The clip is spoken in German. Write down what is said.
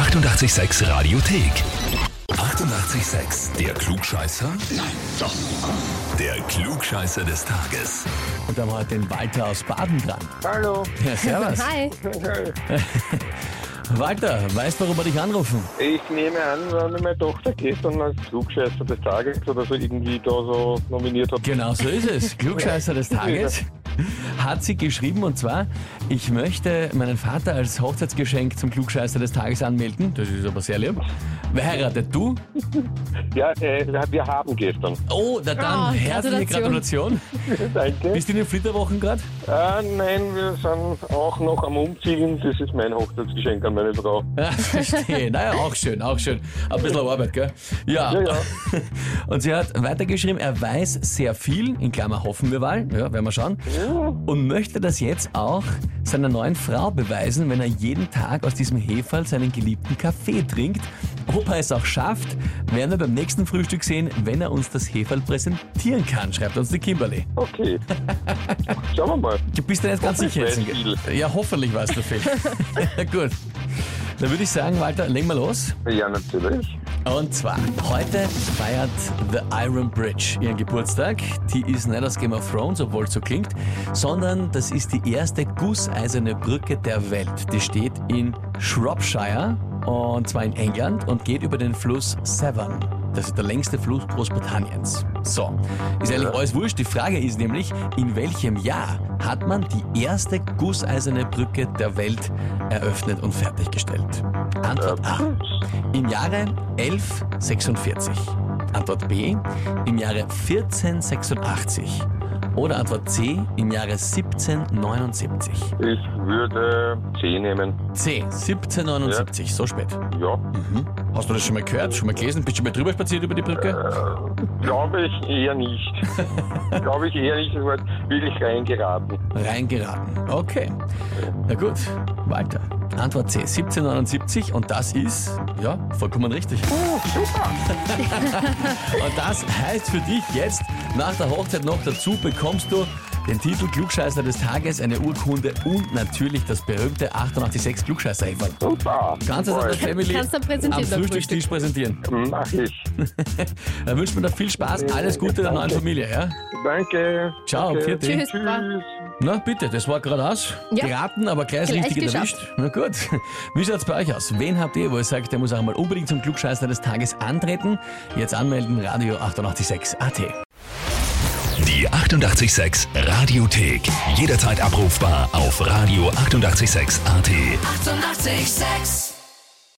886 Radiothek. 88,6. Der Klugscheißer? Nein, doch. Der Klugscheißer des Tages. Und da haben wir heute den Walter aus Baden dran. Hallo. Ja, servus. Hi. Walter, weißt du, warum wir dich anrufen? Ich nehme an, weil meine Tochter gestern als Klugscheißer des Tages oder so irgendwie da so nominiert hat. Genau so ist es. Klugscheißer des Tages hat sie geschrieben und zwar, ich möchte meinen Vater als Hochzeitsgeschenk zum Klugscheißer des Tages anmelden. Das ist aber sehr lieb. Wer heiratet du? Ja, äh, wir haben gestern. Oh, na dann, Oh, herzliche Gratulation. Gratulation. Danke. Bist du in den Flitterwochen gerade? Äh, nein, wir sind auch noch am Umziehen. Das ist mein Hochzeitsgeschenk an meine Frau. Ja, verstehe. Naja, auch schön, auch schön. Ein bisschen Arbeit, gell? Ja. Ja, ja. Und sie hat weitergeschrieben, er weiß sehr viel, in Klammer hoffen wir mal, ja, werden wir schauen, und möchte das jetzt auch seiner neuen Frau beweisen, wenn er jeden Tag aus diesem Heferl seinen geliebten Kaffee trinkt. Ob er es auch schafft, werden wir beim nächsten Frühstück sehen, wenn er uns das Heferl präsentieren kann, schreibt uns die Kimberly. Okay. Schauen wir mal. Du bist dir nicht ganz sicher jetzt. Ja, hoffentlich weißt du viel. Na gut. Dann würde ich sagen, Walter, legen wir los. Ja, natürlich. Und zwar, heute feiert The Iron Bridge ihren Geburtstag. Die ist nicht aus Game of Thrones, obwohl es so klingt, sondern das ist die erste gusseiserne Brücke der Welt. Die steht in Shropshire und zwar in England und geht über den Fluss Severn. Das ist der längste Fluss Großbritanniens. So, ist eigentlich alles wurscht. Die Frage ist nämlich, in welchem Jahr hat man die erste gusseiserne Brücke der Welt eröffnet und fertiggestellt? Antwort A. Im Jahre 1146. Antwort B. Im Jahre 1486. Oder Antwort C. Im Jahre 1779. Ich würde C nehmen. C. 1779. So spät. Ja. Hast du das schon mal gehört? Schon mal gelesen? Bist du schon mal drüber spaziert über die Brücke? Glaube ich eher nicht. Glaube ich eher nicht. Es war wirklich reingeraten. Reingeraten. Okay. Na gut. Walter. Antwort C. 1779 und das ist, ja, vollkommen richtig. Und das heißt für dich jetzt, nach der Hochzeit noch dazu bekommst du den Titel Klugscheißer des Tages, eine Urkunde und natürlich das berühmte 886 klugscheißer -Häferl. Super. Kannst du das der Family Kannst du am präsentieren beim Frühstückstisch präsentieren? Mach ich. Dann wünschen wir dir viel Spaß, alles Gute der neuen Familie, ja? Danke. Ciao, Danke. Tschüss. Tschüss. Na bitte, das war geradeaus. Ja. Geraten, aber gleich, Gleich richtig geschafft. erwischt. Na gut. Wie schaut's bei euch aus? Wen habt ihr, wo ihr sagt, der muss auch mal unbedingt zum Klugscheißer des Tages antreten? Jetzt anmelden, Radio 886 AT. Die 88,6 Radiothek. Jederzeit abrufbar auf radio886.at. 88,6. Eighty-eight, sex.